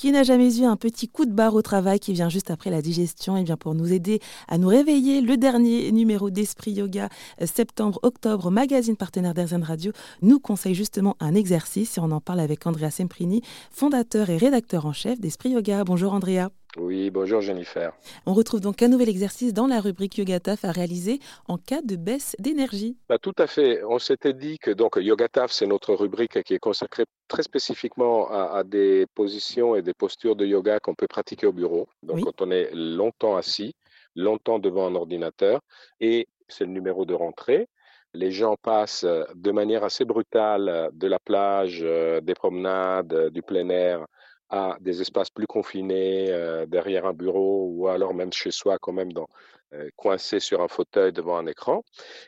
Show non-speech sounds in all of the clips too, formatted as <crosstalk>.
Qui n'a jamais eu un petit coup de barre au travail qui vient juste après la digestion Et eh bien pour nous aider à nous réveiller, le dernier numéro d'Esprit Yoga euh, septembre-octobre, magazine partenaire d'Airzen Radio, nous conseille justement un exercice et on en parle avec Andrea Semprini, fondateur et rédacteur en chef d'Esprit Yoga. Bonjour Andrea. Oui, bonjour Jennifer. On retrouve donc un nouvel exercice dans la rubrique YogaTaf à réaliser en cas de baisse d'énergie. Bah, tout à fait. On s'était dit que donc YogaTaf, c'est notre rubrique qui est consacrée très spécifiquement à, des positions et des postures de yoga qu'on peut pratiquer au bureau. Donc quand on est longtemps assis, longtemps devant un ordinateur, et c'est le numéro de rentrée. Les gens passent de manière assez brutale de la plage, euh, des promenades, du plein air à des espaces plus confinés, euh, derrière un bureau ou alors même chez soi, quand même dans, euh, coincé sur un fauteuil devant un écran.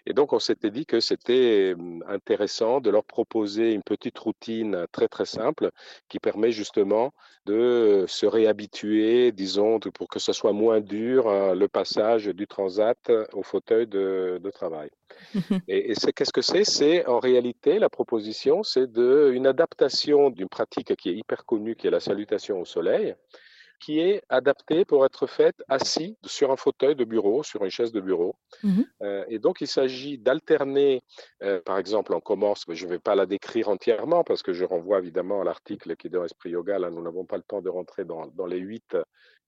Et donc, on s'était dit que c'était intéressant de leur proposer une petite routine très, très simple qui permet justement de se réhabituer, disons, pour que ce soit moins dur, hein, le passage du transat au fauteuil de, travail. <laughs> et, et c'est, qu'est-ce que c'est? C'est en réalité, la proposition, c'est de, une adaptation d'une pratique qui est hyper connue, qui est la salutation au soleil qui est adapté pour être faite assis sur un fauteuil de bureau, sur une chaise de bureau. Mmh euh, et donc, il s'agit d'alterner, euh, par exemple, on commence, mais je ne vais pas la décrire entièrement parce que je renvoie évidemment à l'article qui est dans Esprit Yoga. Là, nous n'avons pas le temps de rentrer dans, dans les huit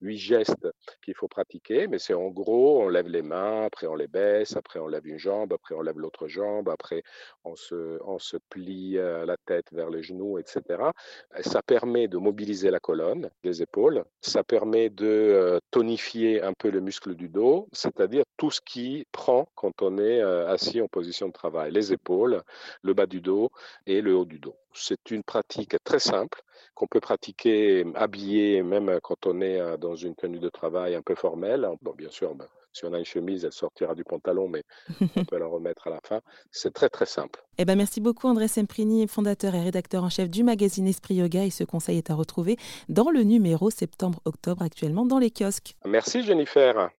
huit gestes qu'il faut pratiquer, mais c'est en gros, on lève les mains, après on les baisse, après on lève une jambe, après on lève l'autre jambe, après on se, on se plie euh, la tête vers les genoux, etc. Ça permet de mobiliser la colonne, les épaules, ça permet de euh, tonifier un peu le muscle du dos, c'est-à-dire tout ce qui prend quand on est euh, assis en position de travail, les épaules, le bas du dos et le haut du dos. C'est une pratique très simple qu'on peut pratiquer habillé, même quand on est euh, dans une tenue de travail un peu formelle. Bon, bien sûr, ben, si on a une chemise, elle sortira du pantalon, mais on <laughs> peut la remettre à la fin. C'est très, très simple. Eh ben, merci beaucoup, André Semprini, fondateur et rédacteur en chef du magazine Esprit Yoga. Et ce conseil est à retrouver dans le numéro septembre-octobre actuellement dans les kiosques. Merci, Jennifer.